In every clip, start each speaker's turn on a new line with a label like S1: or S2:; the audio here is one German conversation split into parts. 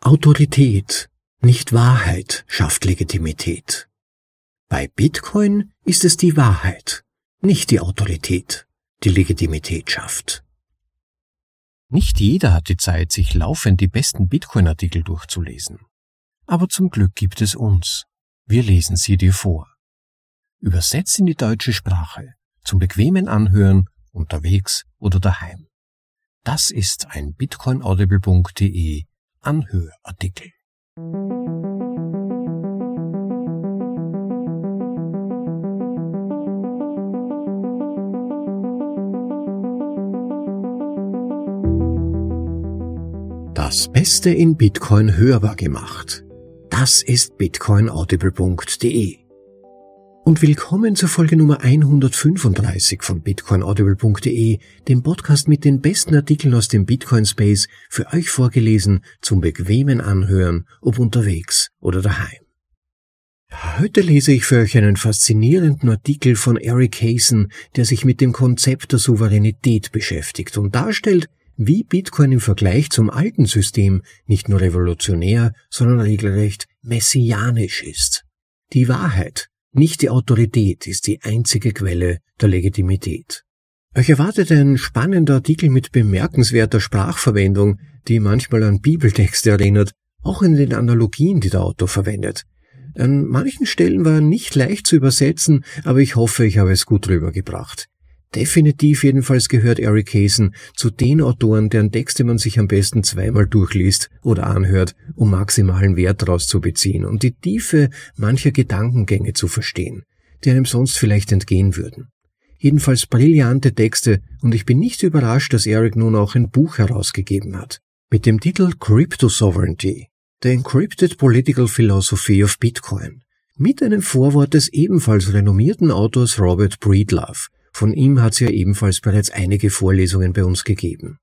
S1: Autorität, nicht Wahrheit schafft Legitimität. Bei Bitcoin ist es die Wahrheit, nicht die Autorität, die Legitimität schafft.
S2: Nicht jeder hat die Zeit, sich laufend die besten Bitcoin-Artikel durchzulesen. Aber zum Glück gibt es uns. Wir lesen sie dir vor. Übersetzt in die deutsche Sprache, zum bequemen Anhören, unterwegs oder daheim. Das ist ein bitcoinaudible.de Anhörartikel.
S1: Das Beste in Bitcoin hörbar gemacht. Das ist bitcoinaudible.de. Und willkommen zur Folge Nummer 135 von bitcoinaudible.de, dem Podcast mit den besten Artikeln aus dem Bitcoin Space für euch vorgelesen zum bequemen Anhören, ob unterwegs oder daheim. Heute lese ich für euch einen faszinierenden Artikel von Eric Hazen, der sich mit dem Konzept der Souveränität beschäftigt und darstellt, wie Bitcoin im Vergleich zum alten System nicht nur revolutionär, sondern regelrecht messianisch ist. Die Wahrheit, nicht die Autorität, ist die einzige Quelle der Legitimität. Euch erwartet ein spannender Artikel mit bemerkenswerter Sprachverwendung, die manchmal an Bibeltexte erinnert, auch in den Analogien, die der Autor verwendet. An manchen Stellen war er nicht leicht zu übersetzen, aber ich hoffe, ich habe es gut rübergebracht. Definitiv jedenfalls gehört Eric Hazen zu den Autoren, deren Texte man sich am besten zweimal durchliest oder anhört, um maximalen Wert daraus zu beziehen und die Tiefe mancher Gedankengänge zu verstehen, die einem sonst vielleicht entgehen würden. Jedenfalls brillante Texte und ich bin nicht überrascht, dass Eric nun auch ein Buch herausgegeben hat. Mit dem Titel Crypto Sovereignty, The Encrypted Political Philosophy of Bitcoin. Mit einem Vorwort des ebenfalls renommierten Autors Robert Breedlove, von ihm hat es ja ebenfalls bereits einige Vorlesungen bei uns gegeben.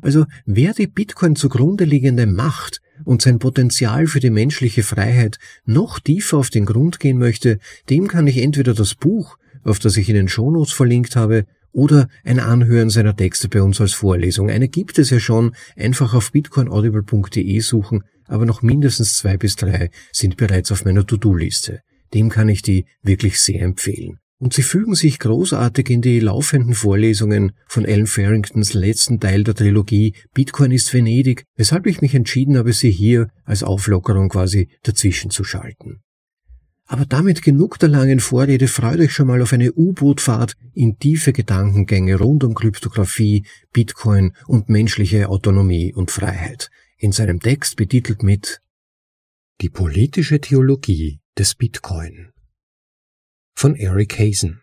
S1: Also wer die Bitcoin zugrunde liegende Macht und sein Potenzial für die menschliche Freiheit noch tiefer auf den Grund gehen möchte, dem kann ich entweder das Buch, auf das ich in den Shownotes verlinkt habe, oder ein Anhören seiner Texte bei uns als Vorlesung. Eine gibt es ja schon, einfach auf bitcoinaudible.de suchen, aber noch mindestens zwei bis drei sind bereits auf meiner To-Do-Liste. Dem kann ich die wirklich sehr empfehlen und sie fügen sich großartig in die laufenden Vorlesungen von Alan Farringtons letzten Teil der Trilogie Bitcoin ist Venedig, weshalb ich mich entschieden habe, sie hier als Auflockerung quasi dazwischen zu schalten. Aber damit genug der langen Vorrede, freut euch schon mal auf eine U-Boot-Fahrt in tiefe Gedankengänge rund um Kryptographie, Bitcoin und menschliche Autonomie und Freiheit. In seinem Text betitelt mit Die politische Theologie des Bitcoin von Eric Hazen.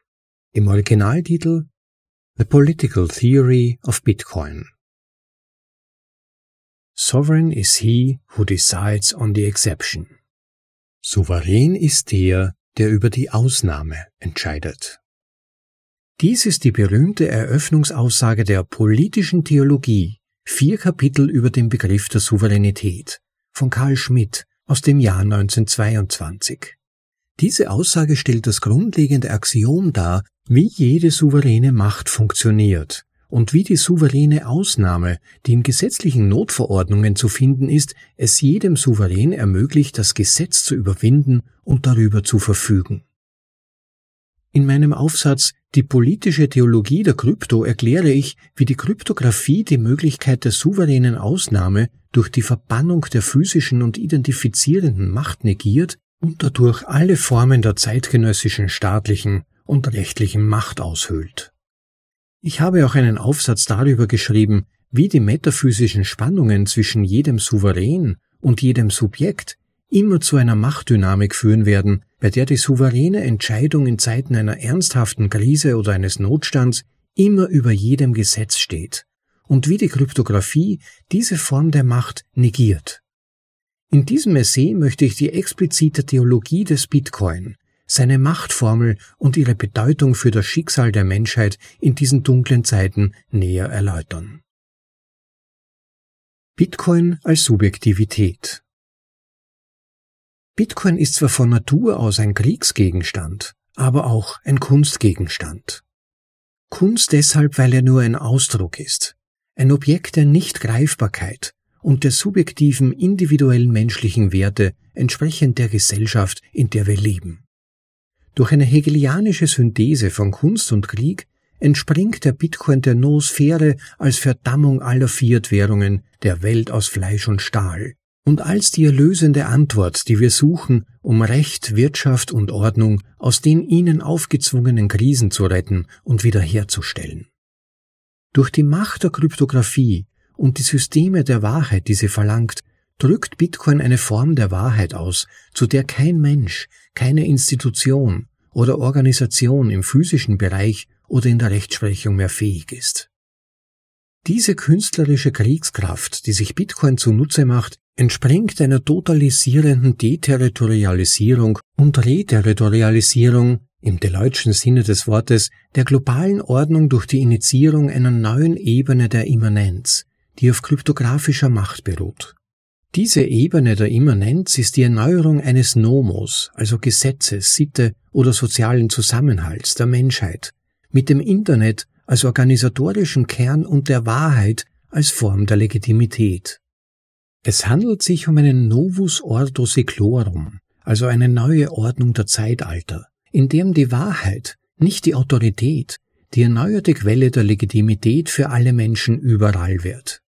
S1: Im Originaltitel The Political Theory of Bitcoin. Sovereign is he who decides on the exception. Souverän ist der, der über die Ausnahme entscheidet. Dies ist die berühmte Eröffnungsaussage der politischen Theologie, vier Kapitel über den Begriff der Souveränität, von Karl Schmidt aus dem Jahr 1922. Diese Aussage stellt das grundlegende Axiom dar, wie jede souveräne Macht funktioniert und wie die souveräne Ausnahme, die in gesetzlichen Notverordnungen zu finden ist, es jedem Souverän ermöglicht, das Gesetz zu überwinden und darüber zu verfügen. In meinem Aufsatz Die politische Theologie der Krypto erkläre ich, wie die Kryptographie die Möglichkeit der souveränen Ausnahme durch die Verbannung der physischen und identifizierenden Macht negiert und dadurch alle Formen der zeitgenössischen staatlichen und rechtlichen Macht aushöhlt. Ich habe auch einen Aufsatz darüber geschrieben, wie die metaphysischen Spannungen zwischen jedem Souverän und jedem Subjekt immer zu einer Machtdynamik führen werden, bei der die souveräne Entscheidung in Zeiten einer ernsthaften Krise oder eines Notstands immer über jedem Gesetz steht, und wie die Kryptographie diese Form der Macht negiert. In diesem Essay möchte ich die explizite Theologie des Bitcoin, seine Machtformel und ihre Bedeutung für das Schicksal der Menschheit in diesen dunklen Zeiten näher erläutern. Bitcoin als Subjektivität Bitcoin ist zwar von Natur aus ein Kriegsgegenstand, aber auch ein Kunstgegenstand. Kunst deshalb, weil er nur ein Ausdruck ist, ein Objekt der Nichtgreifbarkeit, und der subjektiven individuellen menschlichen Werte entsprechend der Gesellschaft, in der wir leben. Durch eine hegelianische Synthese von Kunst und Krieg entspringt der Bitcoin der Noosphäre als Verdammung aller Fiat-Währungen der Welt aus Fleisch und Stahl und als die erlösende Antwort, die wir suchen, um Recht, Wirtschaft und Ordnung aus den ihnen aufgezwungenen Krisen zu retten und wiederherzustellen. Durch die Macht der Kryptographie und die Systeme der Wahrheit, die sie verlangt, drückt Bitcoin eine Form der Wahrheit aus, zu der kein Mensch, keine Institution oder Organisation im physischen Bereich oder in der Rechtsprechung mehr fähig ist. Diese künstlerische Kriegskraft, die sich Bitcoin zunutze macht, entspringt einer totalisierenden Deterritorialisierung und Reterritorialisierung im Deleutschen Sinne des Wortes der globalen Ordnung durch die Initiierung einer neuen Ebene der Immanenz, die auf kryptografischer Macht beruht. Diese Ebene der Immanenz ist die Erneuerung eines Nomos, also Gesetzes, Sitte oder sozialen Zusammenhalts der Menschheit, mit dem Internet als organisatorischen Kern und der Wahrheit als Form der Legitimität. Es handelt sich um einen Novus Ordo Seclorum, also eine neue Ordnung der Zeitalter, in dem die Wahrheit, nicht die Autorität, die erneuerte Quelle der Legitimität für alle Menschen überall wird.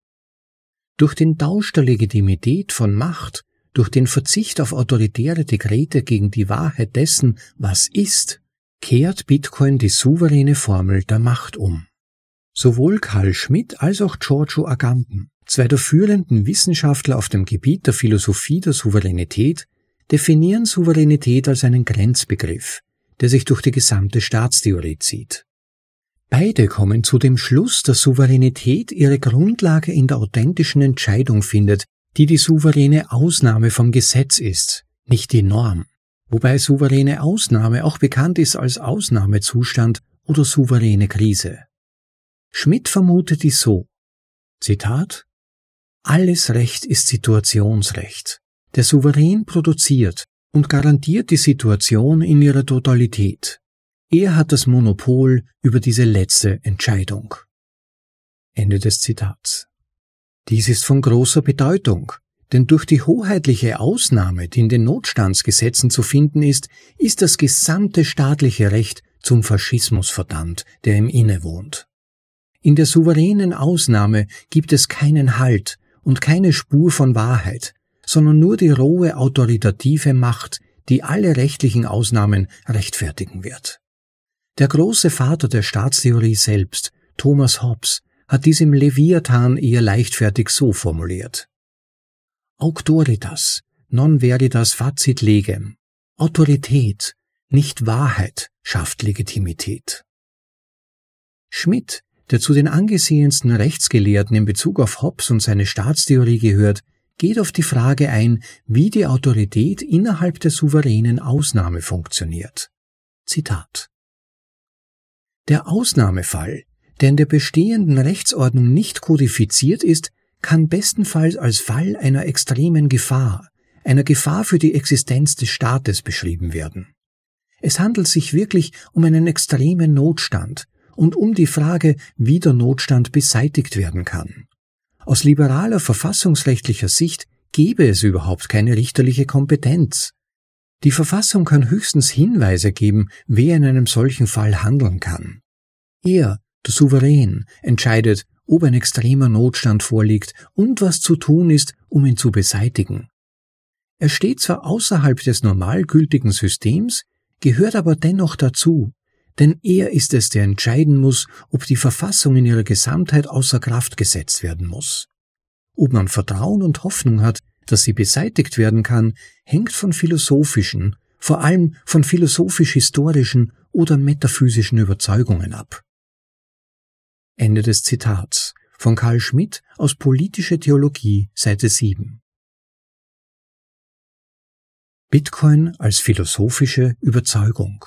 S1: Durch den Tausch der Legitimität von Macht, durch den Verzicht auf autoritäre Dekrete gegen die Wahrheit dessen, was ist, kehrt Bitcoin die souveräne Formel der Macht um. Sowohl Karl Schmidt als auch Giorgio Agamben, zwei der führenden Wissenschaftler auf dem Gebiet der Philosophie der Souveränität, definieren Souveränität als einen Grenzbegriff, der sich durch die gesamte Staatstheorie zieht. Beide kommen zu dem Schluss, dass Souveränität ihre Grundlage in der authentischen Entscheidung findet, die die souveräne Ausnahme vom Gesetz ist, nicht die Norm, wobei souveräne Ausnahme auch bekannt ist als Ausnahmezustand oder souveräne Krise. Schmidt vermutet dies so. Zitat Alles Recht ist Situationsrecht. Der Souverän produziert und garantiert die Situation in ihrer Totalität. Er hat das Monopol über diese letzte Entscheidung. Ende des Zitats. Dies ist von großer Bedeutung, denn durch die hoheitliche Ausnahme, die in den Notstandsgesetzen zu finden ist, ist das gesamte staatliche Recht zum Faschismus verdammt, der ihm innewohnt. In der souveränen Ausnahme gibt es keinen Halt und keine Spur von Wahrheit, sondern nur die rohe autoritative Macht, die alle rechtlichen Ausnahmen rechtfertigen wird. Der große Vater der Staatstheorie selbst, Thomas Hobbes, hat dies im Leviathan eher leichtfertig so formuliert. Auctoritas, non veritas facit legem. Autorität, nicht Wahrheit, schafft Legitimität. Schmidt, der zu den angesehensten Rechtsgelehrten in Bezug auf Hobbes und seine Staatstheorie gehört, geht auf die Frage ein, wie die Autorität innerhalb der souveränen Ausnahme funktioniert. Zitat der Ausnahmefall, der in der bestehenden Rechtsordnung nicht kodifiziert ist, kann bestenfalls als Fall einer extremen Gefahr, einer Gefahr für die Existenz des Staates beschrieben werden. Es handelt sich wirklich um einen extremen Notstand und um die Frage, wie der Notstand beseitigt werden kann. Aus liberaler verfassungsrechtlicher Sicht gäbe es überhaupt keine richterliche Kompetenz. Die Verfassung kann höchstens Hinweise geben, wer in einem solchen Fall handeln kann. Er, der Souverän, entscheidet, ob ein extremer Notstand vorliegt und was zu tun ist, um ihn zu beseitigen. Er steht zwar außerhalb des normal gültigen Systems, gehört aber dennoch dazu, denn er ist es, der entscheiden muss, ob die Verfassung in ihrer Gesamtheit außer Kraft gesetzt werden muss. Ob man Vertrauen und Hoffnung hat, dass sie beseitigt werden kann, hängt von philosophischen, vor allem von philosophisch-historischen oder metaphysischen Überzeugungen ab. Ende des Zitats von Karl Schmidt aus Politische Theologie, Seite 7. Bitcoin als philosophische Überzeugung.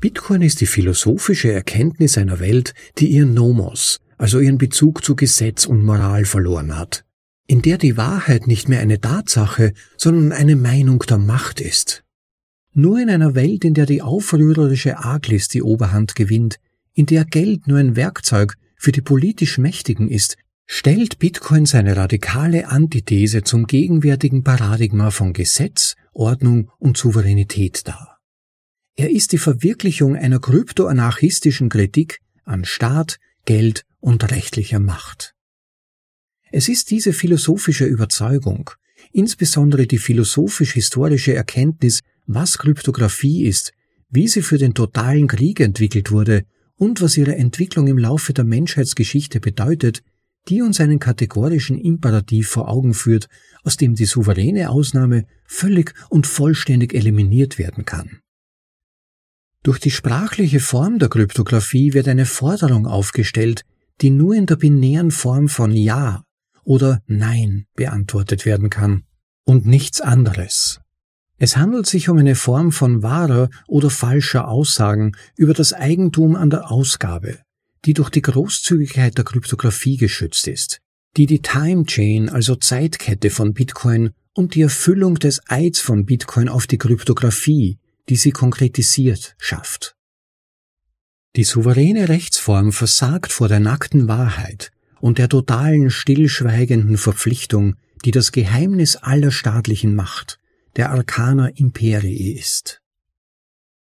S1: Bitcoin ist die philosophische Erkenntnis einer Welt, die ihren Nomos, also ihren Bezug zu Gesetz und Moral verloren hat in der die Wahrheit nicht mehr eine Tatsache, sondern eine Meinung der Macht ist. Nur in einer Welt, in der die aufrührerische Arglist die Oberhand gewinnt, in der Geld nur ein Werkzeug für die politisch Mächtigen ist, stellt Bitcoin seine radikale Antithese zum gegenwärtigen Paradigma von Gesetz, Ordnung und Souveränität dar. Er ist die Verwirklichung einer kryptoanarchistischen Kritik an Staat, Geld und rechtlicher Macht. Es ist diese philosophische Überzeugung, insbesondere die philosophisch-historische Erkenntnis, was Kryptographie ist, wie sie für den totalen Krieg entwickelt wurde und was ihre Entwicklung im Laufe der Menschheitsgeschichte bedeutet, die uns einen kategorischen Imperativ vor Augen führt, aus dem die souveräne Ausnahme völlig und vollständig eliminiert werden kann. Durch die sprachliche Form der Kryptographie wird eine Forderung aufgestellt, die nur in der binären Form von Ja oder Nein beantwortet werden kann und nichts anderes. Es handelt sich um eine Form von wahrer oder falscher Aussagen über das Eigentum an der Ausgabe, die durch die Großzügigkeit der Kryptographie geschützt ist, die die Time Chain, also Zeitkette von Bitcoin und die Erfüllung des Eids von Bitcoin auf die Kryptographie, die sie konkretisiert, schafft. Die souveräne Rechtsform versagt vor der nackten Wahrheit und der totalen stillschweigenden Verpflichtung, die das Geheimnis aller staatlichen Macht, der Arcana Imperii ist.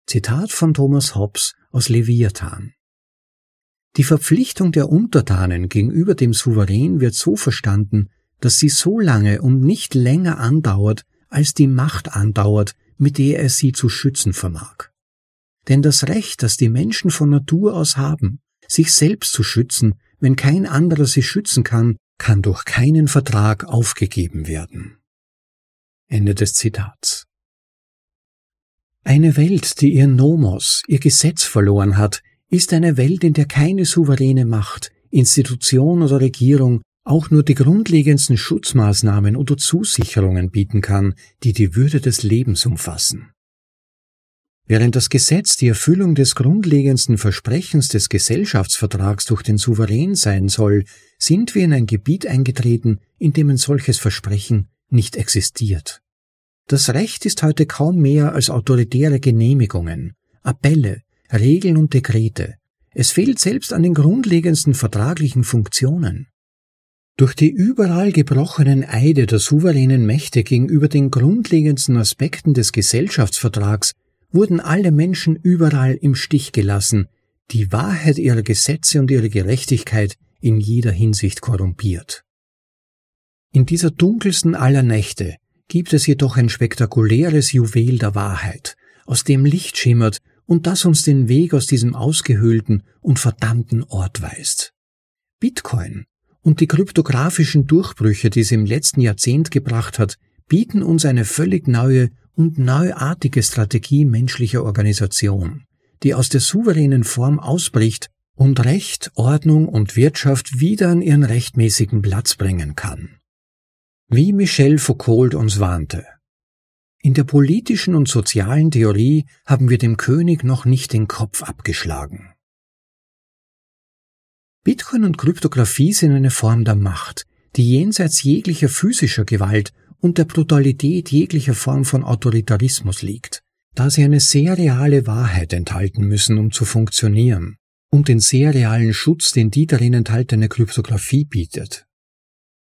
S1: Zitat von Thomas Hobbes aus Leviathan. Die Verpflichtung der Untertanen gegenüber dem Souverän wird so verstanden, dass sie so lange und nicht länger andauert, als die Macht andauert, mit der er sie zu schützen vermag. Denn das Recht, das die Menschen von Natur aus haben, sich selbst zu schützen, wenn kein anderer sie schützen kann, kann durch keinen Vertrag aufgegeben werden. Ende des Zitats. Eine Welt, die ihr Nomos, ihr Gesetz verloren hat, ist eine Welt, in der keine souveräne Macht, Institution oder Regierung auch nur die grundlegendsten Schutzmaßnahmen oder Zusicherungen bieten kann, die die Würde des Lebens umfassen. Während das Gesetz die Erfüllung des grundlegendsten Versprechens des Gesellschaftsvertrags durch den Souverän sein soll, sind wir in ein Gebiet eingetreten, in dem ein solches Versprechen nicht existiert. Das Recht ist heute kaum mehr als autoritäre Genehmigungen, Appelle, Regeln und Dekrete. Es fehlt selbst an den grundlegendsten vertraglichen Funktionen. Durch die überall gebrochenen Eide der souveränen Mächte gegenüber den grundlegendsten Aspekten des Gesellschaftsvertrags wurden alle Menschen überall im Stich gelassen, die Wahrheit ihrer Gesetze und ihre Gerechtigkeit in jeder Hinsicht korrumpiert. In dieser dunkelsten aller Nächte gibt es jedoch ein spektakuläres Juwel der Wahrheit, aus dem Licht schimmert und das uns den Weg aus diesem ausgehöhlten und verdammten Ort weist. Bitcoin und die kryptografischen Durchbrüche, die es im letzten Jahrzehnt gebracht hat, bieten uns eine völlig neue und neuartige Strategie menschlicher Organisation, die aus der souveränen Form ausbricht und Recht, Ordnung und Wirtschaft wieder an ihren rechtmäßigen Platz bringen kann. Wie Michel Foucault uns warnte. In der politischen und sozialen Theorie haben wir dem König noch nicht den Kopf abgeschlagen. Bitcoin und Kryptographie sind eine Form der Macht, die jenseits jeglicher physischer Gewalt und der Brutalität jeglicher Form von Autoritarismus liegt, da sie eine sehr reale Wahrheit enthalten müssen, um zu funktionieren, und den sehr realen Schutz, den die darin enthaltene Kryptographie bietet.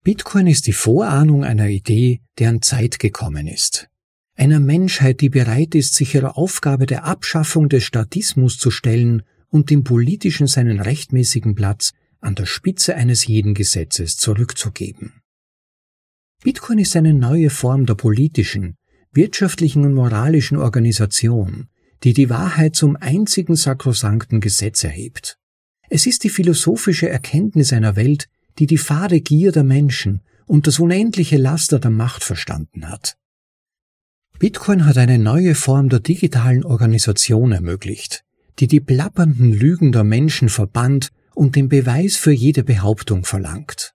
S1: Bitcoin ist die Vorahnung einer Idee, deren Zeit gekommen ist. Einer Menschheit, die bereit ist, sich ihrer Aufgabe der Abschaffung des Statismus zu stellen und dem Politischen seinen rechtmäßigen Platz an der Spitze eines jeden Gesetzes zurückzugeben. Bitcoin ist eine neue Form der politischen, wirtschaftlichen und moralischen Organisation, die die Wahrheit zum einzigen sakrosankten Gesetz erhebt. Es ist die philosophische Erkenntnis einer Welt, die die fade Gier der Menschen und das unendliche Laster der Macht verstanden hat. Bitcoin hat eine neue Form der digitalen Organisation ermöglicht, die die plappernden Lügen der Menschen verbannt und den Beweis für jede Behauptung verlangt.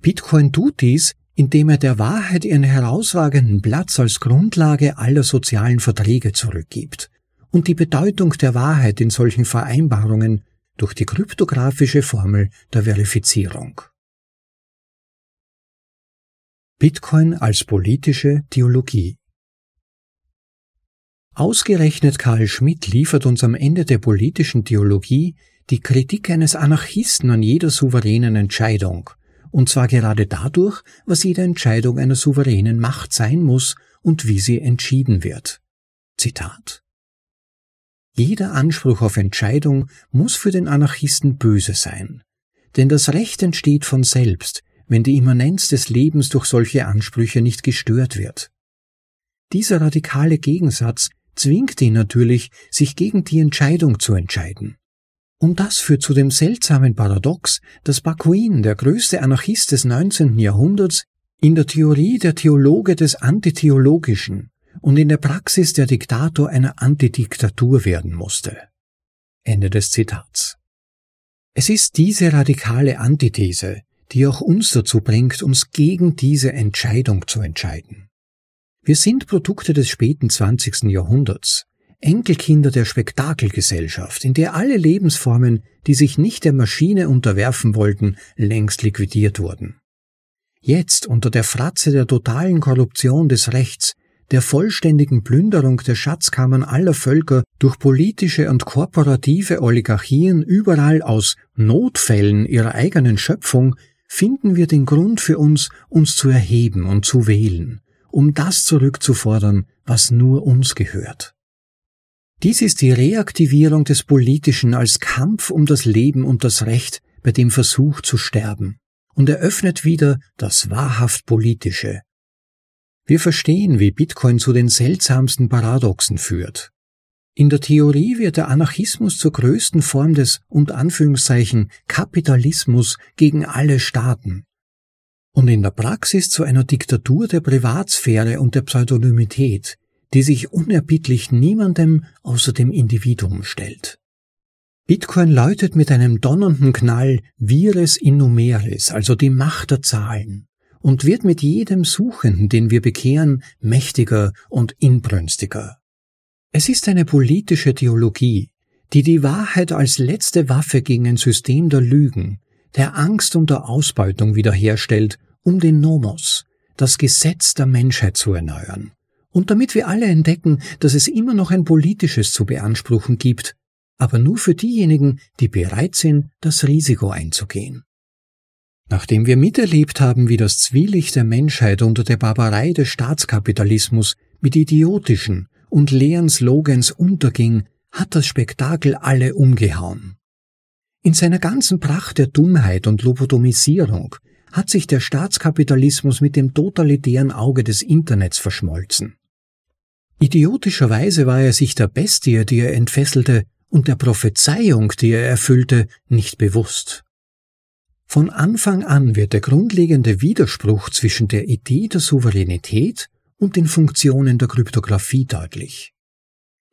S1: Bitcoin tut dies, indem er der Wahrheit ihren herausragenden Platz als Grundlage aller sozialen Verträge zurückgibt und die Bedeutung der Wahrheit in solchen Vereinbarungen durch die kryptografische Formel der Verifizierung. Bitcoin als politische Theologie Ausgerechnet Karl Schmidt liefert uns am Ende der politischen Theologie die Kritik eines Anarchisten an jeder souveränen Entscheidung, und zwar gerade dadurch, was jede Entscheidung einer souveränen Macht sein muss und wie sie entschieden wird. Zitat Jeder Anspruch auf Entscheidung muss für den Anarchisten böse sein, denn das Recht entsteht von selbst, wenn die Immanenz des Lebens durch solche Ansprüche nicht gestört wird. Dieser radikale Gegensatz zwingt ihn natürlich, sich gegen die Entscheidung zu entscheiden. Und das führt zu dem seltsamen Paradox, dass Bakuin, der größte Anarchist des 19. Jahrhunderts, in der Theorie der Theologe des Antitheologischen und in der Praxis der Diktator einer Antidiktatur werden musste. Ende des Zitats. Es ist diese radikale Antithese, die auch uns dazu bringt, uns gegen diese Entscheidung zu entscheiden. Wir sind Produkte des späten 20. Jahrhunderts, Enkelkinder der Spektakelgesellschaft, in der alle Lebensformen, die sich nicht der Maschine unterwerfen wollten, längst liquidiert wurden. Jetzt unter der Fratze der totalen Korruption des Rechts, der vollständigen Plünderung der Schatzkammern aller Völker durch politische und korporative Oligarchien überall aus Notfällen ihrer eigenen Schöpfung finden wir den Grund für uns, uns zu erheben und zu wählen, um das zurückzufordern, was nur uns gehört. Dies ist die Reaktivierung des Politischen als Kampf um das Leben und das Recht bei dem Versuch zu sterben und eröffnet wieder das wahrhaft Politische. Wir verstehen, wie Bitcoin zu den seltsamsten Paradoxen führt. In der Theorie wird der Anarchismus zur größten Form des und Anführungszeichen Kapitalismus gegen alle Staaten und in der Praxis zu einer Diktatur der Privatsphäre und der Pseudonymität, die sich unerbittlich niemandem außer dem Individuum stellt. Bitcoin läutet mit einem donnernden Knall Vires innumeris, also die Macht der Zahlen, und wird mit jedem Suchenden, den wir bekehren, mächtiger und inbrünstiger. Es ist eine politische Theologie, die die Wahrheit als letzte Waffe gegen ein System der Lügen, der Angst und der Ausbeutung wiederherstellt, um den Nomos, das Gesetz der Menschheit zu erneuern. Und damit wir alle entdecken, dass es immer noch ein politisches zu beanspruchen gibt, aber nur für diejenigen, die bereit sind, das Risiko einzugehen. Nachdem wir miterlebt haben, wie das Zwielicht der Menschheit unter der Barbarei des Staatskapitalismus mit idiotischen, und leeren Slogans unterging, hat das Spektakel alle umgehauen. In seiner ganzen Pracht der Dummheit und Lobotomisierung hat sich der Staatskapitalismus mit dem totalitären Auge des Internets verschmolzen. Idiotischerweise war er sich der Bestie, die er entfesselte, und der Prophezeiung, die er erfüllte, nicht bewusst. Von Anfang an wird der grundlegende Widerspruch zwischen der Idee der Souveränität und den Funktionen der Kryptographie deutlich.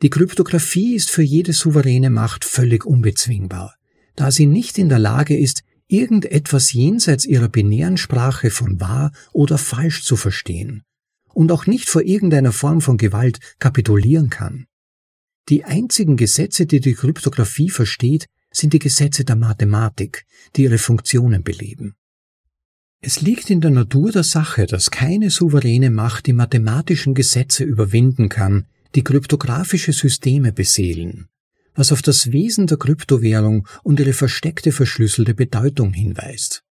S1: Die Kryptographie ist für jede souveräne Macht völlig unbezwingbar, da sie nicht in der Lage ist, irgendetwas jenseits ihrer binären Sprache von wahr oder falsch zu verstehen und auch nicht vor irgendeiner Form von Gewalt kapitulieren kann. Die einzigen Gesetze, die die Kryptographie versteht, sind die Gesetze der Mathematik, die ihre Funktionen beleben. Es liegt in der Natur der Sache, dass keine souveräne Macht die mathematischen Gesetze überwinden kann, die kryptografische Systeme beseelen, was auf das Wesen der Kryptowährung und ihre versteckte verschlüsselte Bedeutung hinweist.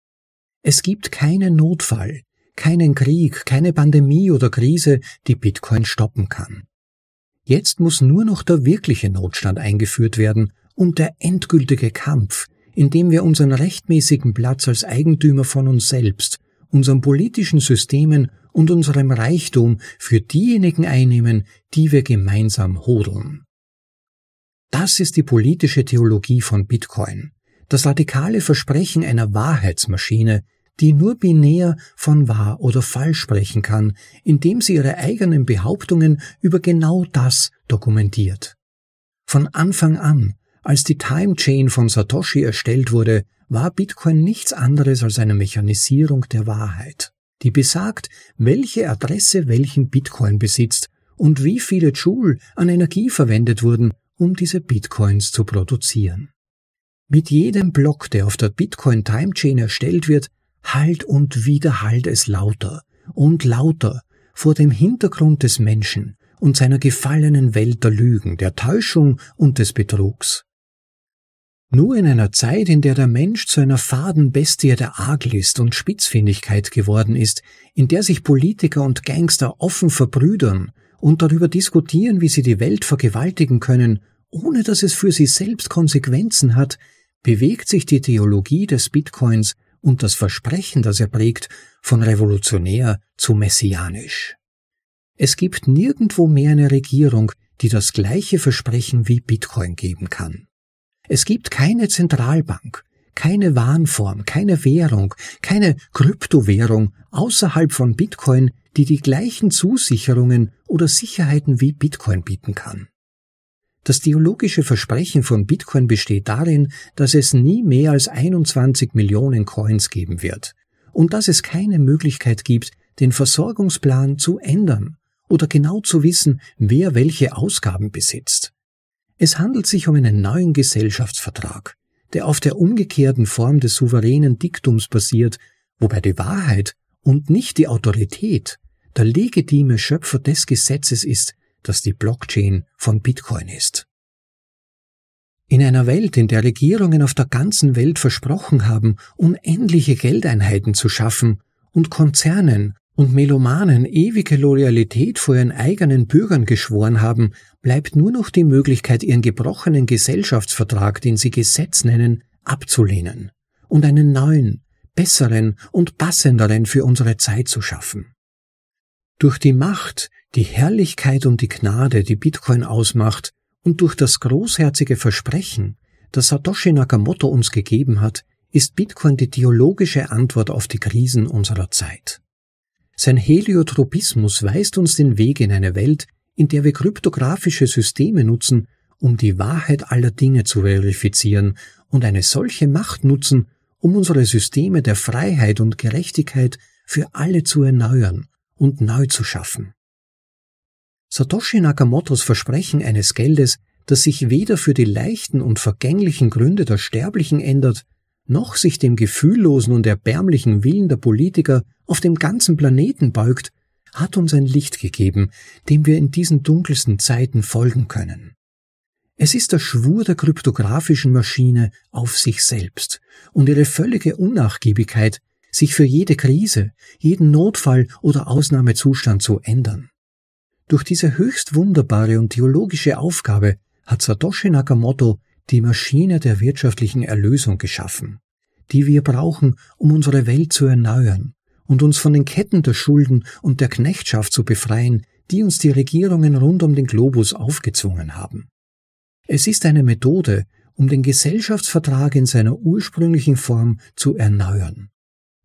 S1: Es gibt keinen Notfall, keinen Krieg, keine Pandemie oder Krise, die Bitcoin stoppen kann. Jetzt muss nur noch der wirkliche Notstand eingeführt werden und der endgültige Kampf, indem wir unseren rechtmäßigen Platz als Eigentümer von uns selbst, unseren politischen Systemen und unserem Reichtum für diejenigen einnehmen, die wir gemeinsam hodeln. Das ist die politische Theologie von Bitcoin, das radikale Versprechen einer Wahrheitsmaschine, die nur binär von wahr oder falsch sprechen kann, indem sie ihre eigenen Behauptungen über genau das dokumentiert. Von Anfang an als die Time Chain von Satoshi erstellt wurde, war Bitcoin nichts anderes als eine Mechanisierung der Wahrheit, die besagt, welche Adresse welchen Bitcoin besitzt und wie viele Joule an Energie verwendet wurden, um diese Bitcoins zu produzieren. Mit jedem Block, der auf der Bitcoin Time Chain erstellt wird, halt und wieder halt es lauter und lauter vor dem Hintergrund des Menschen und seiner gefallenen Welt der Lügen, der Täuschung und des Betrugs. Nur in einer Zeit, in der der Mensch zu einer faden Bestie der Arglist und Spitzfindigkeit geworden ist, in der sich Politiker und Gangster offen verbrüdern und darüber diskutieren, wie sie die Welt vergewaltigen können, ohne dass es für sie selbst Konsequenzen hat, bewegt sich die Theologie des Bitcoins und das Versprechen, das er prägt, von revolutionär zu messianisch. Es gibt nirgendwo mehr eine Regierung, die das gleiche Versprechen wie Bitcoin geben kann. Es gibt keine Zentralbank, keine Warenform, keine Währung, keine Kryptowährung außerhalb von Bitcoin, die die gleichen Zusicherungen oder Sicherheiten wie Bitcoin bieten kann. Das theologische Versprechen von Bitcoin besteht darin, dass es nie mehr als 21 Millionen Coins geben wird und dass es keine Möglichkeit gibt, den Versorgungsplan zu ändern oder genau zu wissen, wer welche Ausgaben besitzt. Es handelt sich um einen neuen Gesellschaftsvertrag, der auf der umgekehrten Form des souveränen Diktums basiert, wobei die Wahrheit und nicht die Autorität der legitime Schöpfer des Gesetzes ist, das die Blockchain von Bitcoin ist. In einer Welt, in der Regierungen auf der ganzen Welt versprochen haben, unendliche Geldeinheiten zu schaffen und Konzernen und Melomanen ewige Loyalität vor ihren eigenen Bürgern geschworen haben, bleibt nur noch die Möglichkeit, ihren gebrochenen Gesellschaftsvertrag, den sie Gesetz nennen, abzulehnen und einen neuen, besseren und passenderen für unsere Zeit zu schaffen. Durch die Macht, die Herrlichkeit und die Gnade, die Bitcoin ausmacht, und durch das großherzige Versprechen, das Satoshi Nakamoto uns gegeben hat, ist Bitcoin die theologische Antwort auf die Krisen unserer Zeit. Sein Heliotropismus weist uns den Weg in eine Welt, in der wir kryptografische Systeme nutzen, um die Wahrheit aller Dinge zu verifizieren und eine solche Macht nutzen, um unsere Systeme der Freiheit und Gerechtigkeit für alle zu erneuern und neu zu schaffen. Satoshi Nakamotos Versprechen eines Geldes, das sich weder für die leichten und vergänglichen Gründe der Sterblichen ändert, noch sich dem gefühllosen und erbärmlichen Willen der Politiker auf dem ganzen Planeten beugt, hat uns ein Licht gegeben, dem wir in diesen dunkelsten Zeiten folgen können. Es ist der Schwur der kryptographischen Maschine auf sich selbst und ihre völlige Unnachgiebigkeit, sich für jede Krise, jeden Notfall oder Ausnahmezustand zu ändern. Durch diese höchst wunderbare und theologische Aufgabe hat Satoshi Nakamoto die Maschine der wirtschaftlichen Erlösung geschaffen, die wir brauchen, um unsere Welt zu erneuern und uns von den Ketten der Schulden und der Knechtschaft zu befreien, die uns die Regierungen rund um den Globus aufgezwungen haben. Es ist eine Methode, um den Gesellschaftsvertrag in seiner ursprünglichen Form zu erneuern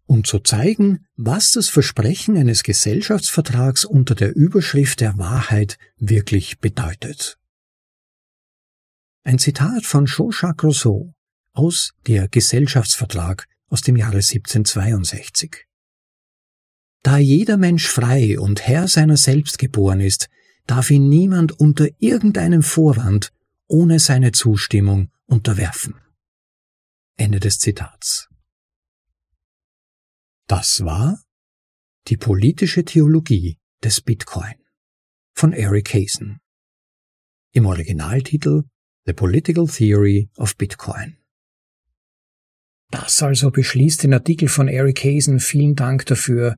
S1: und zu zeigen, was das Versprechen eines Gesellschaftsvertrags unter der Überschrift der Wahrheit wirklich bedeutet. Ein Zitat von Jean-Jacques Rousseau aus Der Gesellschaftsvertrag aus dem Jahre 1762. Da jeder Mensch frei und Herr seiner selbst geboren ist, darf ihn niemand unter irgendeinem Vorwand ohne seine Zustimmung unterwerfen. Ende des Zitats. Das war die politische Theologie des Bitcoin von Eric Hazen. Im Originaltitel The Political Theory of Bitcoin. Das also beschließt den Artikel von Eric Hazen. Vielen Dank dafür.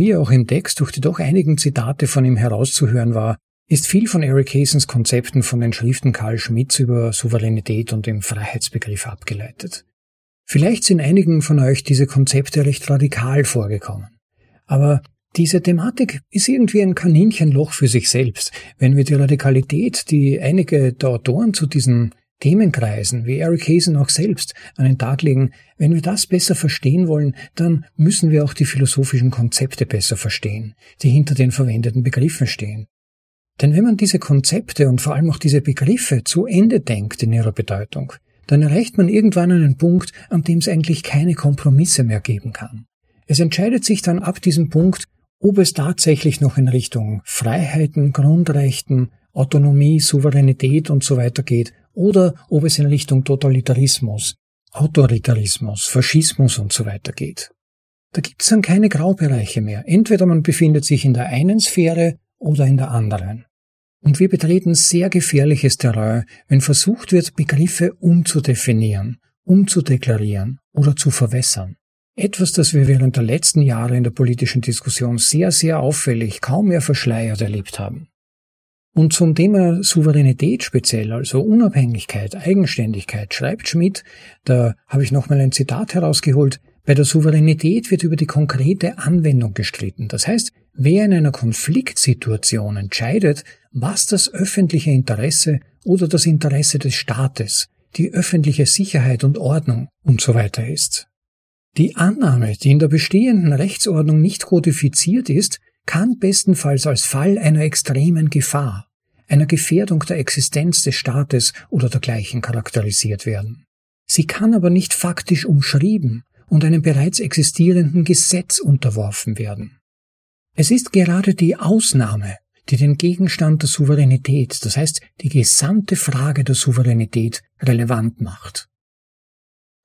S1: Wie auch im Text durch die doch einigen Zitate von ihm herauszuhören war, ist viel von Eric Hazens Konzepten von den Schriften Karl Schmitz über Souveränität und dem Freiheitsbegriff abgeleitet. Vielleicht sind einigen von euch diese Konzepte recht radikal vorgekommen. Aber diese Thematik ist irgendwie ein Kaninchenloch für sich selbst. Wenn wir die Radikalität, die einige der Autoren zu diesen Themenkreisen, wie Eric Hazen auch selbst, an den Tag legen, wenn wir das besser verstehen wollen, dann müssen wir auch die philosophischen Konzepte besser verstehen, die hinter den verwendeten Begriffen stehen. Denn wenn man diese Konzepte und vor allem auch diese Begriffe zu Ende denkt in ihrer Bedeutung, dann erreicht man irgendwann einen Punkt, an dem es eigentlich keine Kompromisse mehr geben kann. Es entscheidet sich dann ab diesem Punkt, ob es tatsächlich noch in Richtung Freiheiten, Grundrechten, Autonomie, Souveränität und so weiter geht oder ob es in Richtung Totalitarismus, Autoritarismus, Faschismus und so weiter geht. Da gibt es dann keine Graubereiche mehr. Entweder man befindet sich in der einen Sphäre oder in der anderen. Und wir betreten sehr gefährliches Terrain, wenn versucht wird, Begriffe umzudefinieren, umzudeklarieren oder zu verwässern. Etwas, das wir während der letzten Jahre in der politischen Diskussion sehr, sehr auffällig, kaum mehr verschleiert erlebt haben. Und zum Thema Souveränität speziell, also Unabhängigkeit, Eigenständigkeit, schreibt Schmidt, da habe ich nochmal ein Zitat herausgeholt, bei der Souveränität wird über die konkrete Anwendung gestritten. Das heißt, wer in einer Konfliktsituation entscheidet, was das öffentliche Interesse oder das Interesse des Staates, die öffentliche Sicherheit und Ordnung und so weiter ist. Die Annahme, die in der bestehenden Rechtsordnung nicht kodifiziert ist, kann bestenfalls als Fall einer extremen Gefahr, einer Gefährdung der Existenz des Staates oder dergleichen charakterisiert werden. Sie kann aber nicht faktisch umschrieben und einem bereits existierenden Gesetz unterworfen werden. Es ist gerade die Ausnahme, die den Gegenstand der Souveränität, das heißt die gesamte Frage der Souveränität, relevant macht.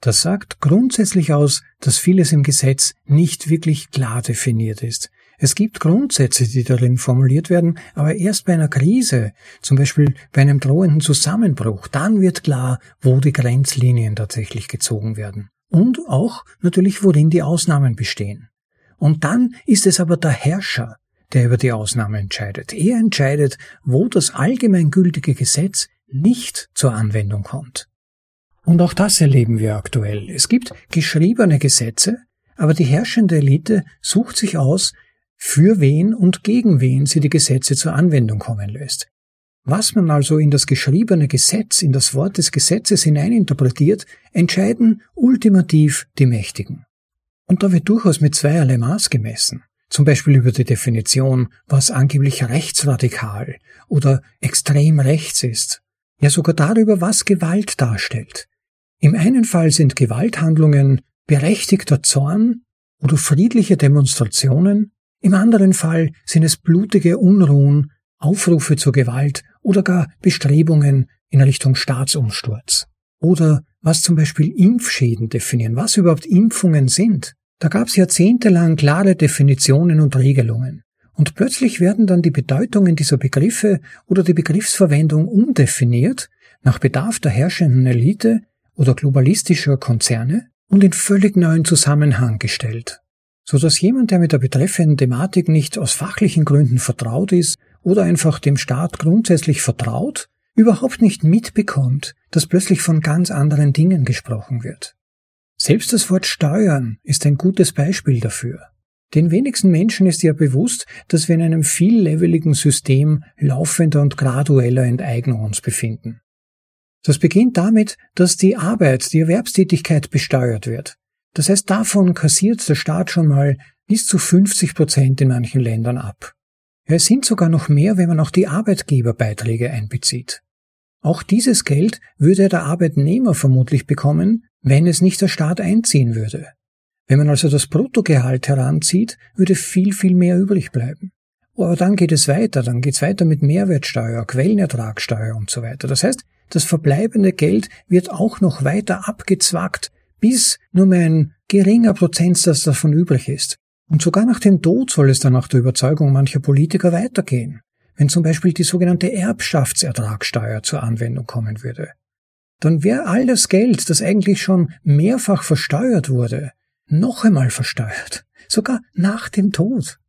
S1: Das sagt grundsätzlich aus, dass vieles im Gesetz nicht wirklich klar definiert ist. Es gibt Grundsätze, die darin formuliert werden, aber erst bei einer Krise, zum Beispiel bei einem drohenden Zusammenbruch, dann wird klar, wo die Grenzlinien tatsächlich gezogen werden. Und auch natürlich, worin die Ausnahmen bestehen. Und dann ist es aber der Herrscher, der über die Ausnahme entscheidet. Er entscheidet, wo das allgemeingültige Gesetz nicht zur Anwendung kommt. Und auch das erleben wir aktuell. Es gibt geschriebene Gesetze, aber die herrschende Elite sucht sich aus, für wen und gegen wen sie die Gesetze zur Anwendung kommen lässt. Was man also in das geschriebene Gesetz, in das Wort des Gesetzes hineininterpretiert, entscheiden ultimativ die Mächtigen. Und da wird durchaus mit zweierlei Maß gemessen. Zum Beispiel über die Definition, was angeblich rechtsradikal oder extrem rechts ist. Ja sogar darüber, was Gewalt darstellt. Im einen Fall sind Gewalthandlungen berechtigter Zorn oder friedliche Demonstrationen, im anderen Fall sind es blutige Unruhen, Aufrufe zur Gewalt oder gar Bestrebungen in Richtung Staatsumsturz. Oder was zum Beispiel Impfschäden definieren, was überhaupt Impfungen sind. Da gab es jahrzehntelang klare Definitionen und Regelungen. Und plötzlich werden dann die Bedeutungen dieser Begriffe oder die Begriffsverwendung umdefiniert, nach Bedarf der herrschenden Elite oder globalistischer Konzerne und in völlig neuen Zusammenhang gestellt, so dass jemand, der mit der betreffenden Thematik nicht aus fachlichen Gründen vertraut ist oder einfach dem Staat grundsätzlich vertraut, überhaupt nicht mitbekommt, dass plötzlich von ganz anderen Dingen gesprochen wird. Selbst das Wort Steuern ist ein gutes Beispiel dafür. Den wenigsten Menschen ist ja bewusst, dass wir in einem vielleveligen System laufender und gradueller Enteignung uns befinden. Das beginnt damit, dass die Arbeit, die Erwerbstätigkeit besteuert wird. Das heißt, davon kassiert der Staat schon mal bis zu 50 Prozent in manchen Ländern ab. Ja, es sind sogar noch mehr, wenn man auch die Arbeitgeberbeiträge einbezieht. Auch dieses Geld würde der Arbeitnehmer vermutlich bekommen, wenn es nicht der Staat einziehen würde. Wenn man also das Bruttogehalt heranzieht, würde viel, viel mehr übrig bleiben. Aber dann geht es weiter, dann geht es weiter mit Mehrwertsteuer, Quellenertragssteuer und so weiter. Das heißt, das verbleibende Geld wird auch noch weiter abgezwackt, bis nur mehr ein geringer Prozentsatz davon übrig ist. Und sogar nach dem Tod soll es dann nach der Überzeugung mancher Politiker weitergehen, wenn zum Beispiel die sogenannte Erbschaftsertragssteuer zur Anwendung kommen würde. Dann wäre all das Geld, das eigentlich schon mehrfach versteuert wurde, noch einmal versteuert, sogar nach dem Tod.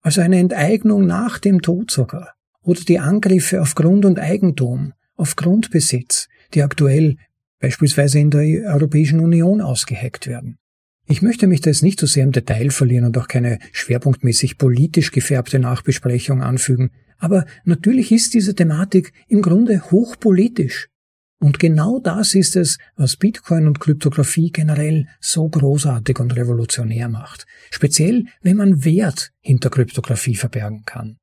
S1: Also eine Enteignung nach dem Tod sogar. Oder die Angriffe auf Grund und Eigentum auf Grundbesitz, die aktuell beispielsweise in der Europäischen Union ausgeheckt werden. Ich möchte mich da jetzt nicht so sehr im Detail verlieren und auch keine schwerpunktmäßig politisch gefärbte Nachbesprechung anfügen, aber natürlich ist diese Thematik im Grunde hochpolitisch. Und genau das ist es, was Bitcoin und Kryptographie generell so großartig und revolutionär macht. Speziell, wenn man Wert hinter Kryptographie verbergen kann.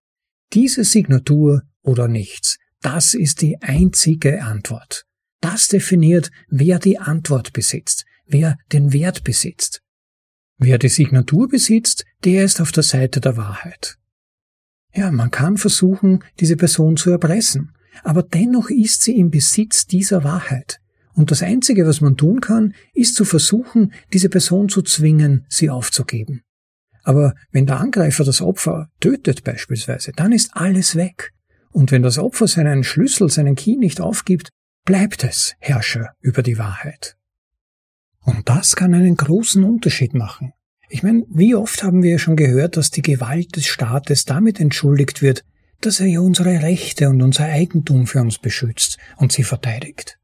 S1: Diese Signatur oder nichts das ist die einzige Antwort. Das definiert, wer die Antwort besitzt, wer den Wert besitzt. Wer die Signatur besitzt, der ist auf der Seite der Wahrheit. Ja, man kann versuchen, diese Person zu erpressen, aber dennoch ist sie im Besitz dieser Wahrheit. Und das Einzige, was man tun kann, ist zu versuchen, diese Person zu zwingen, sie aufzugeben. Aber wenn der Angreifer das Opfer tötet beispielsweise, dann ist alles weg. Und wenn das Opfer seinen Schlüssel, seinen Key nicht aufgibt, bleibt es Herrscher über die Wahrheit. Und das kann einen großen Unterschied machen. Ich meine, wie oft haben wir schon gehört, dass die Gewalt des Staates damit entschuldigt wird, dass er ja unsere Rechte und unser Eigentum für uns beschützt und sie verteidigt.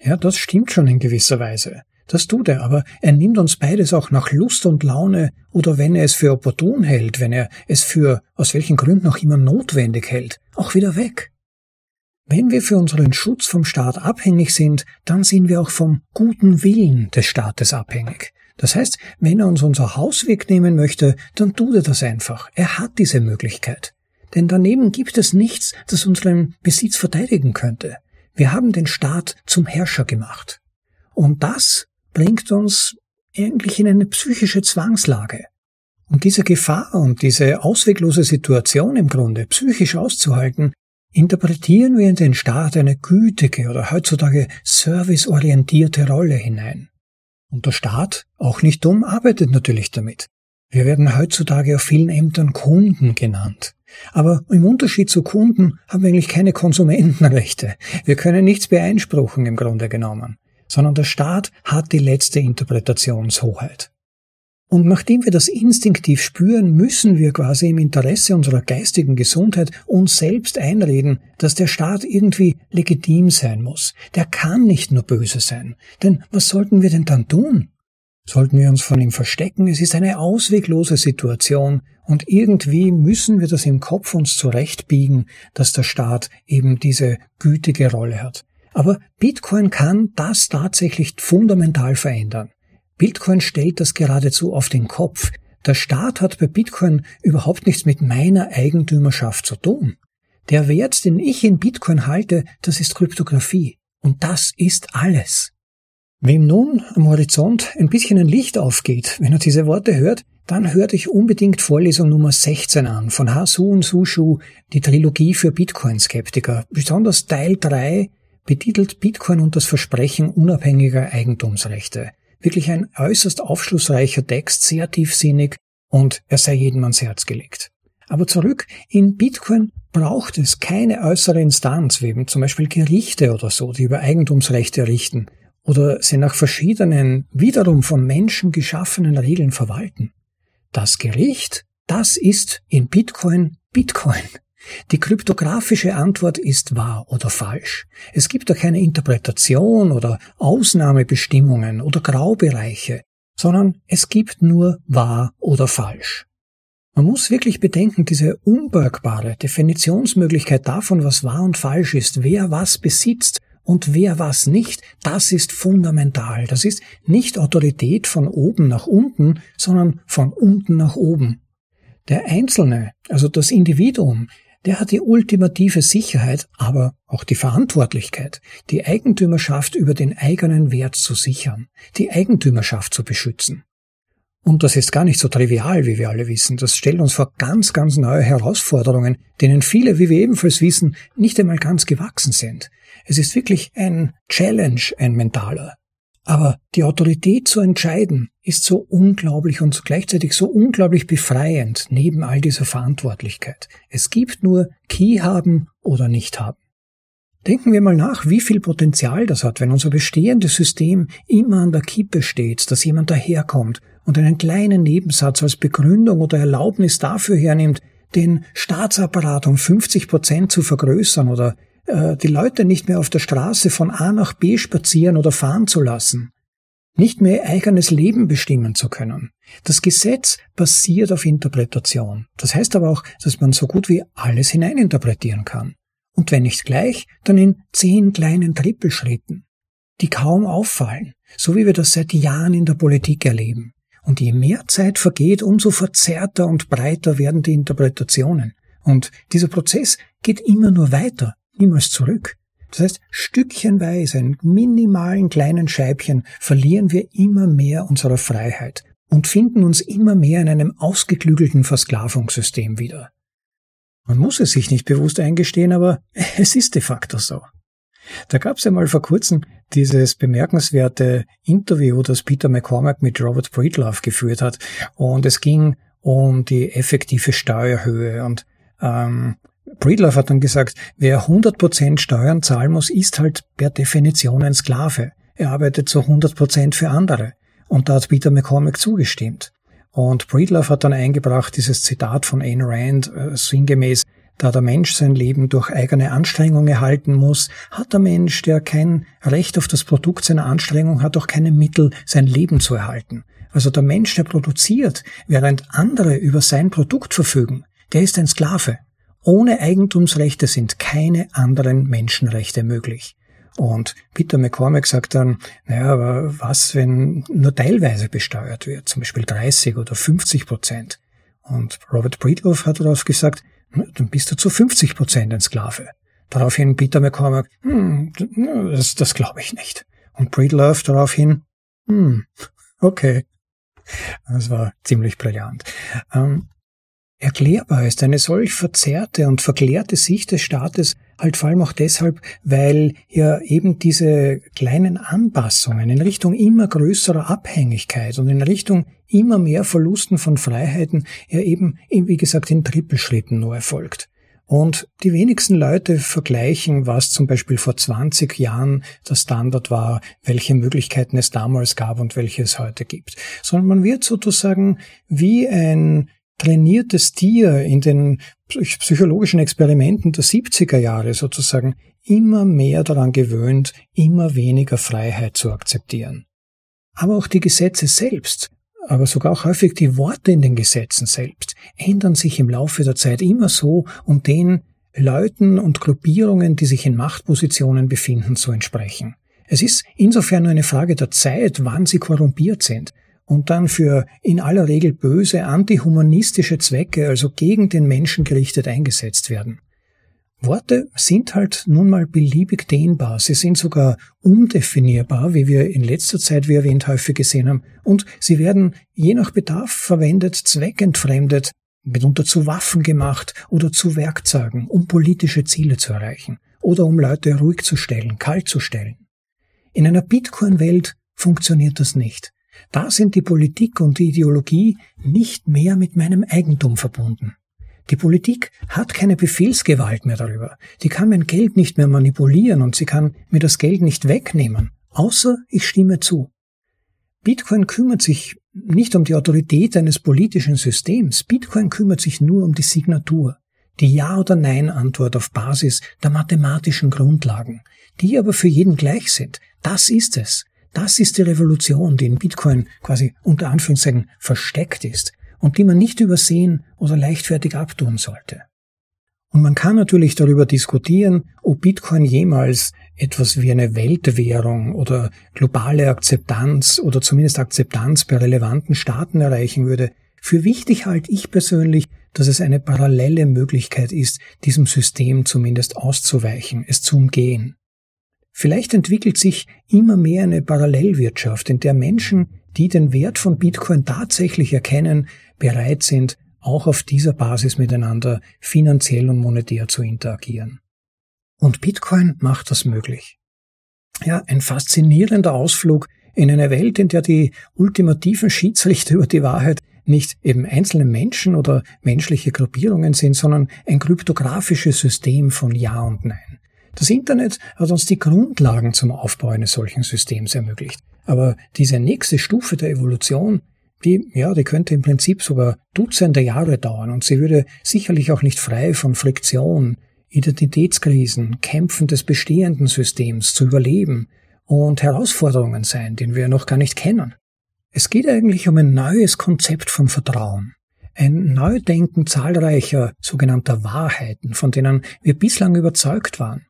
S1: Ja, das stimmt schon in gewisser Weise. Das tut er, aber er nimmt uns beides auch nach Lust und Laune oder wenn er es für opportun hält, wenn er es für aus welchen Gründen auch immer notwendig hält, auch wieder weg. Wenn wir für unseren Schutz vom Staat abhängig sind, dann sind wir auch vom guten Willen des Staates abhängig. Das heißt, wenn er uns unser Haus wegnehmen möchte, dann tut er das einfach. Er hat diese Möglichkeit. Denn daneben gibt es nichts, das unseren Besitz verteidigen könnte. Wir haben den Staat zum Herrscher gemacht. Und das bringt uns eigentlich in eine psychische Zwangslage. Um diese Gefahr und diese ausweglose Situation im Grunde psychisch auszuhalten, interpretieren wir in den Staat eine gütige oder heutzutage serviceorientierte Rolle hinein. Und der Staat, auch nicht dumm, arbeitet natürlich damit. Wir werden heutzutage auf vielen Ämtern Kunden genannt. Aber im Unterschied zu Kunden haben wir eigentlich keine Konsumentenrechte. Wir können nichts beeinspruchen im Grunde genommen, sondern der Staat hat die letzte Interpretationshoheit. Und nachdem wir das instinktiv spüren, müssen wir quasi im Interesse unserer geistigen Gesundheit uns selbst einreden, dass der Staat irgendwie legitim sein muss. Der kann nicht nur böse sein. Denn was sollten wir denn dann tun? Sollten wir uns von ihm verstecken? Es ist eine ausweglose Situation und irgendwie müssen wir das im Kopf uns zurechtbiegen, dass der Staat eben diese gütige Rolle hat. Aber Bitcoin kann das tatsächlich fundamental verändern. Bitcoin stellt das geradezu auf den Kopf. Der Staat hat bei Bitcoin überhaupt nichts mit meiner Eigentümerschaft zu tun. Der Wert, den ich in Bitcoin halte, das ist Kryptographie. Und das ist alles. Wem nun am Horizont ein bisschen ein Licht aufgeht, wenn er diese Worte hört, dann hört euch unbedingt Vorlesung Nummer 16 an von Hasu und Sushu, die Trilogie für Bitcoin-Skeptiker, besonders Teil 3, betitelt Bitcoin und das Versprechen unabhängiger Eigentumsrechte. Wirklich ein äußerst aufschlussreicher Text, sehr tiefsinnig und er sei jedem ans Herz gelegt. Aber zurück, in Bitcoin braucht es keine äußere Instanz, wie eben zum Beispiel Gerichte oder so, die über Eigentumsrechte richten oder sie nach verschiedenen, wiederum von Menschen geschaffenen Regeln verwalten. Das Gericht, das ist in Bitcoin Bitcoin. Die kryptografische Antwort ist wahr oder falsch. Es gibt da keine Interpretation oder Ausnahmebestimmungen oder Graubereiche, sondern es gibt nur wahr oder falsch. Man muss wirklich bedenken, diese unbergbare Definitionsmöglichkeit davon, was wahr und falsch ist, wer was besitzt und wer was nicht, das ist fundamental. Das ist nicht Autorität von oben nach unten, sondern von unten nach oben. Der Einzelne, also das Individuum, der hat die ultimative Sicherheit, aber auch die Verantwortlichkeit, die Eigentümerschaft über den eigenen Wert zu sichern, die Eigentümerschaft zu beschützen. Und das ist gar nicht so trivial, wie wir alle wissen. Das stellt uns vor ganz, ganz neue Herausforderungen, denen viele, wie wir ebenfalls wissen, nicht einmal ganz gewachsen sind. Es ist wirklich ein Challenge, ein mentaler. Aber die Autorität zu entscheiden ist so unglaublich und gleichzeitig so unglaublich befreiend neben all dieser Verantwortlichkeit. Es gibt nur Key haben oder nicht haben. Denken wir mal nach, wie viel Potenzial das hat, wenn unser bestehendes System immer an der Kippe steht, dass jemand daherkommt und einen kleinen Nebensatz als Begründung oder Erlaubnis dafür hernimmt, den Staatsapparat um 50 Prozent zu vergrößern oder äh, die Leute nicht mehr auf der Straße von A nach B spazieren oder fahren zu lassen, nicht mehr ihr eigenes Leben bestimmen zu können. Das Gesetz basiert auf Interpretation. Das heißt aber auch, dass man so gut wie alles hineininterpretieren kann. Und wenn nicht gleich, dann in zehn kleinen Trippelschritten, die kaum auffallen, so wie wir das seit Jahren in der Politik erleben. Und je mehr Zeit vergeht, umso verzerrter und breiter werden die Interpretationen. Und dieser Prozess geht immer nur weiter niemals zurück. Das heißt, stückchenweise, in minimalen kleinen Scheibchen, verlieren wir immer mehr unserer Freiheit und finden uns immer mehr in einem ausgeklügelten Versklavungssystem wieder. Man muss es sich nicht bewusst eingestehen, aber es ist de facto so. Da gab es ja mal vor kurzem dieses bemerkenswerte Interview, das Peter McCormack mit Robert Breedlove geführt hat. Und es ging um die effektive Steuerhöhe und ähm,
S3: Breedlove hat dann gesagt, wer 100% Steuern zahlen muss, ist halt per Definition ein Sklave. Er arbeitet zu 100% für andere. Und da hat Peter McCormick zugestimmt. Und Breedlove hat dann eingebracht dieses Zitat von Ayn Rand, äh, sinngemäß, da der Mensch sein Leben durch eigene Anstrengung erhalten muss, hat der Mensch, der kein Recht auf das Produkt seiner Anstrengung hat, auch keine Mittel, sein Leben zu erhalten. Also der Mensch, der produziert, während andere über sein Produkt verfügen, der ist ein Sklave. Ohne Eigentumsrechte sind keine anderen Menschenrechte möglich. Und Peter McCormack sagt dann, naja, aber was, wenn nur teilweise besteuert wird, zum Beispiel 30 oder 50 Prozent? Und Robert Breedlove hat darauf gesagt, dann bist du zu 50 Prozent ein Sklave. Daraufhin Peter McCormack, hm, das, das glaube ich nicht. Und Breedlove daraufhin, hm, okay. Das war ziemlich brillant. Ähm, erklärbar ist eine solch verzerrte und verklärte Sicht des Staates halt vor allem auch deshalb, weil ja eben diese kleinen Anpassungen in Richtung immer größerer Abhängigkeit und in Richtung immer mehr Verlusten von Freiheiten ja eben, wie gesagt, in Trippelschritten nur erfolgt. Und die wenigsten Leute vergleichen, was zum Beispiel vor 20 Jahren der Standard war, welche Möglichkeiten es damals gab und welche es heute gibt, sondern man wird sozusagen wie ein trainiertes Tier in den psychologischen Experimenten der 70er Jahre sozusagen immer mehr daran gewöhnt, immer weniger Freiheit zu akzeptieren. Aber auch die Gesetze selbst, aber sogar auch häufig die Worte in den Gesetzen selbst, ändern sich im Laufe der Zeit immer so, um den Leuten und Gruppierungen, die sich in Machtpositionen befinden, zu entsprechen. Es ist insofern nur eine Frage der Zeit, wann sie korrumpiert sind und dann für in aller Regel böse antihumanistische Zwecke, also gegen den Menschen gerichtet, eingesetzt werden. Worte sind halt nun mal beliebig dehnbar, sie sind sogar undefinierbar, wie wir in letzter Zeit, wie erwähnt, häufig gesehen haben, und sie werden je nach Bedarf verwendet, zweckentfremdet, mitunter zu Waffen gemacht oder zu Werkzeugen, um politische Ziele zu erreichen oder um Leute ruhig zu stellen, kalt zu stellen. In einer Bitcoin-Welt funktioniert das nicht. Da sind die Politik und die Ideologie nicht mehr mit meinem Eigentum verbunden. Die Politik hat keine Befehlsgewalt mehr darüber. Die kann mein Geld nicht mehr manipulieren und sie kann mir das Geld nicht wegnehmen, außer ich stimme zu. Bitcoin kümmert sich nicht um die Autorität eines politischen Systems. Bitcoin kümmert sich nur um die Signatur, die Ja- oder Nein-Antwort auf Basis der mathematischen Grundlagen, die aber für jeden gleich sind. Das ist es. Das ist die Revolution, die in Bitcoin quasi unter Anführungszeichen versteckt ist und die man nicht übersehen oder leichtfertig abtun sollte. Und man kann natürlich darüber diskutieren, ob Bitcoin jemals etwas wie eine Weltwährung oder globale Akzeptanz oder zumindest Akzeptanz bei relevanten Staaten erreichen würde. Für wichtig halte ich persönlich, dass es eine parallele Möglichkeit ist, diesem System zumindest auszuweichen, es zu umgehen. Vielleicht entwickelt sich immer mehr eine Parallelwirtschaft, in der Menschen, die den Wert von Bitcoin tatsächlich erkennen, bereit sind, auch auf dieser Basis miteinander finanziell und monetär zu interagieren. Und Bitcoin macht das möglich. Ja, ein faszinierender Ausflug in eine Welt, in der die ultimativen Schiedsrichter über die Wahrheit nicht eben einzelne Menschen oder menschliche Gruppierungen sind, sondern ein kryptografisches System von Ja und Nein. Das Internet hat uns die Grundlagen zum Aufbau eines solchen Systems ermöglicht. Aber diese nächste Stufe der Evolution, die, ja, die könnte im Prinzip sogar Dutzende Jahre dauern und sie würde sicherlich auch nicht frei von Friktion, Identitätskrisen, Kämpfen des bestehenden Systems zu überleben und Herausforderungen sein, die wir noch gar nicht kennen. Es geht eigentlich um ein neues Konzept von Vertrauen. Ein Neudenken zahlreicher sogenannter Wahrheiten, von denen wir bislang überzeugt waren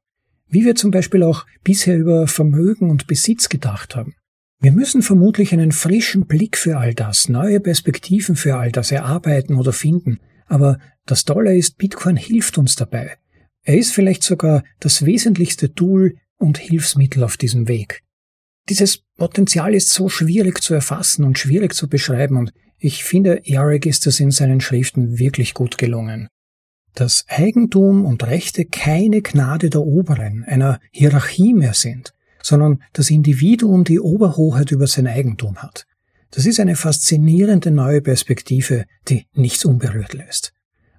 S3: wie wir zum Beispiel auch bisher über Vermögen und Besitz gedacht haben. Wir müssen vermutlich einen frischen Blick für all das, neue Perspektiven für all das erarbeiten oder finden, aber das Tolle ist, Bitcoin hilft uns dabei. Er ist vielleicht sogar das wesentlichste Tool und Hilfsmittel auf diesem Weg. Dieses Potenzial ist so schwierig zu erfassen und schwierig zu beschreiben und ich finde, Eric ist es in seinen Schriften wirklich gut gelungen dass Eigentum und Rechte keine Gnade der Oberen, einer Hierarchie mehr sind, sondern das Individuum die Oberhoheit über sein Eigentum hat. Das ist eine faszinierende neue Perspektive, die nichts unberührt lässt.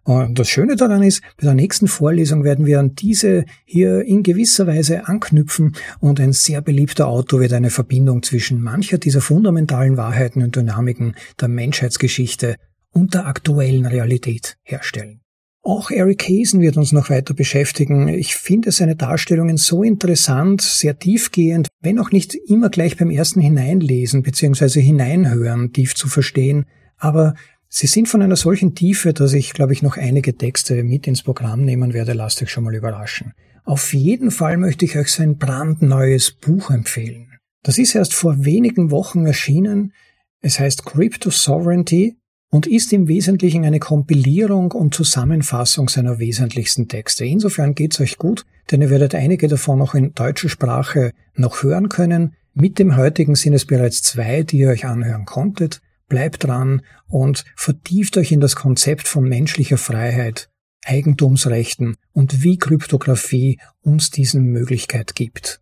S3: Und das Schöne daran ist, bei der nächsten Vorlesung werden wir an diese hier in gewisser Weise anknüpfen und ein sehr beliebter Autor wird eine Verbindung zwischen mancher dieser fundamentalen Wahrheiten und Dynamiken der Menschheitsgeschichte und der aktuellen Realität herstellen. Auch Eric Hazen wird uns noch weiter beschäftigen. Ich finde seine Darstellungen so interessant, sehr tiefgehend, wenn auch nicht immer gleich beim ersten Hineinlesen bzw. Hineinhören tief zu verstehen, aber sie sind von einer solchen Tiefe, dass ich, glaube ich, noch einige Texte mit ins Programm nehmen werde. Lasst euch schon mal überraschen. Auf jeden Fall möchte ich euch sein brandneues Buch empfehlen. Das ist erst vor wenigen Wochen erschienen. Es heißt Crypto Sovereignty und ist im Wesentlichen eine Kompilierung und Zusammenfassung seiner wesentlichsten Texte. Insofern geht's euch gut, denn ihr werdet einige davon auch in deutscher Sprache noch hören können. Mit dem heutigen sind es bereits zwei, die ihr euch anhören konntet. Bleibt dran und vertieft euch in das Konzept von menschlicher Freiheit, Eigentumsrechten und wie Kryptographie uns diesen Möglichkeit gibt.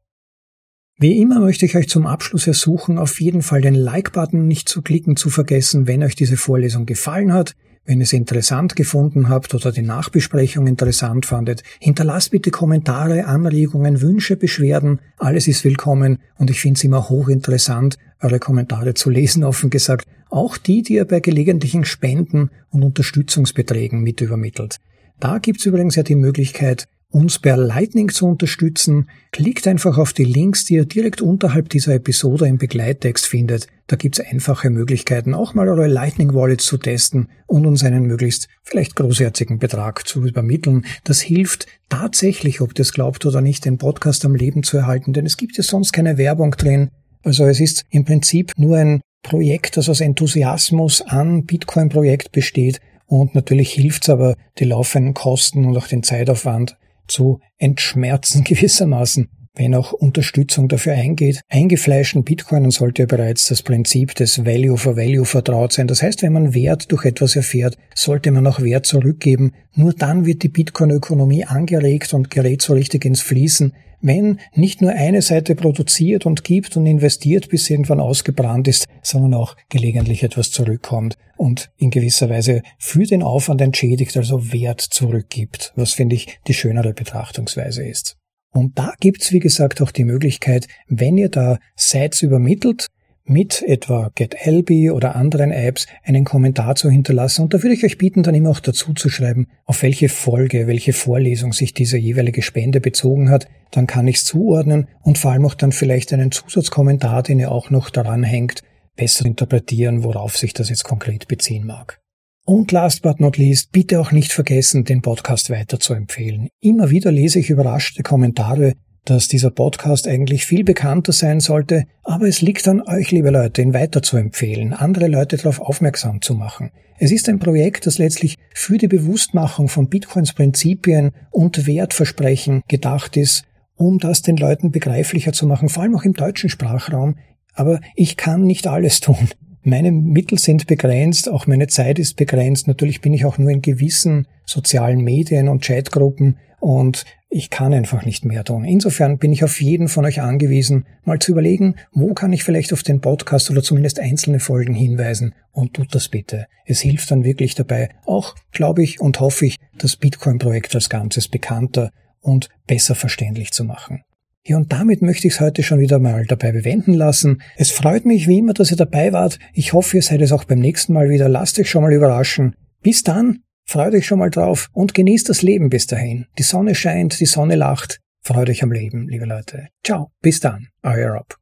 S3: Wie immer möchte ich euch zum Abschluss ersuchen, auf jeden Fall den Like-Button nicht zu klicken zu vergessen, wenn euch diese Vorlesung gefallen hat. Wenn ihr es interessant gefunden habt oder die Nachbesprechung interessant fandet, hinterlasst bitte Kommentare, Anregungen, Wünsche, Beschwerden. Alles ist willkommen und ich finde es immer hochinteressant, eure Kommentare zu lesen, offen gesagt. Auch die, die ihr bei gelegentlichen Spenden und Unterstützungsbeträgen mit übermittelt. Da gibt's übrigens ja die Möglichkeit, uns per Lightning zu unterstützen, klickt einfach auf die Links, die ihr direkt unterhalb dieser Episode im Begleittext findet. Da gibt's einfache Möglichkeiten, auch mal eure Lightning Wallets zu testen und uns einen möglichst vielleicht großherzigen Betrag zu übermitteln. Das hilft tatsächlich, ob ihr es glaubt oder nicht, den Podcast am Leben zu erhalten, denn es gibt ja sonst keine Werbung drin. Also es ist im Prinzip nur ein Projekt, das aus Enthusiasmus an Bitcoin-Projekt besteht und natürlich hilft's aber, die laufenden Kosten und auch den Zeitaufwand zu entschmerzen gewissermaßen, wenn auch Unterstützung dafür eingeht. Eingefleischten Bitcoinen sollte ja bereits das Prinzip des Value for Value vertraut sein. Das heißt, wenn man Wert durch etwas erfährt, sollte man auch Wert zurückgeben. Nur dann wird die Bitcoin-Ökonomie angeregt und gerät so richtig ins Fließen, wenn nicht nur eine Seite produziert und gibt und investiert, bis sie irgendwann ausgebrannt ist, sondern auch gelegentlich etwas zurückkommt und in gewisser Weise für den Aufwand entschädigt, also Wert zurückgibt, was finde ich die schönere Betrachtungsweise ist. Und da gibt's wie gesagt, auch die Möglichkeit, wenn ihr da Sites übermittelt, mit etwa GetLB oder anderen Apps einen Kommentar zu hinterlassen. Und da würde ich euch bieten, dann immer auch dazu zu schreiben, auf welche Folge, welche Vorlesung sich diese jeweilige Spende bezogen hat. Dann kann ich es zuordnen und vor allem auch dann vielleicht einen Zusatzkommentar, den ihr auch noch daran hängt, besser interpretieren, worauf sich das jetzt konkret beziehen mag. Und last but not least, bitte auch nicht vergessen, den Podcast weiter zu empfehlen. Immer wieder lese ich überraschte Kommentare, dass dieser Podcast eigentlich viel bekannter sein sollte, aber es liegt an euch, liebe Leute, ihn weiter zu empfehlen, andere Leute darauf aufmerksam zu machen. Es ist ein Projekt, das letztlich für die Bewusstmachung von Bitcoins Prinzipien und Wertversprechen gedacht ist, um das den Leuten begreiflicher zu machen, vor allem auch im deutschen Sprachraum. Aber ich kann nicht alles tun. Meine Mittel sind begrenzt, auch meine Zeit ist begrenzt. Natürlich bin ich auch nur in gewissen sozialen Medien und Chatgruppen und ich kann einfach nicht mehr tun. Insofern bin ich auf jeden von euch angewiesen, mal zu überlegen, wo kann ich vielleicht auf den Podcast oder zumindest einzelne Folgen hinweisen und tut das bitte. Es hilft dann wirklich dabei, auch glaube ich und hoffe ich, das Bitcoin-Projekt als Ganzes bekannter und besser verständlich zu machen. Ja, und damit möchte ich es heute schon wieder mal dabei bewenden lassen. Es freut mich wie immer, dass ihr dabei wart. Ich hoffe, ihr seid es auch beim nächsten Mal wieder. Lasst euch schon mal überraschen. Bis dann, Freut euch schon mal drauf und genießt das Leben bis dahin. Die Sonne scheint, die Sonne lacht. Freut euch am Leben, liebe Leute. Ciao, bis dann, euer Rob.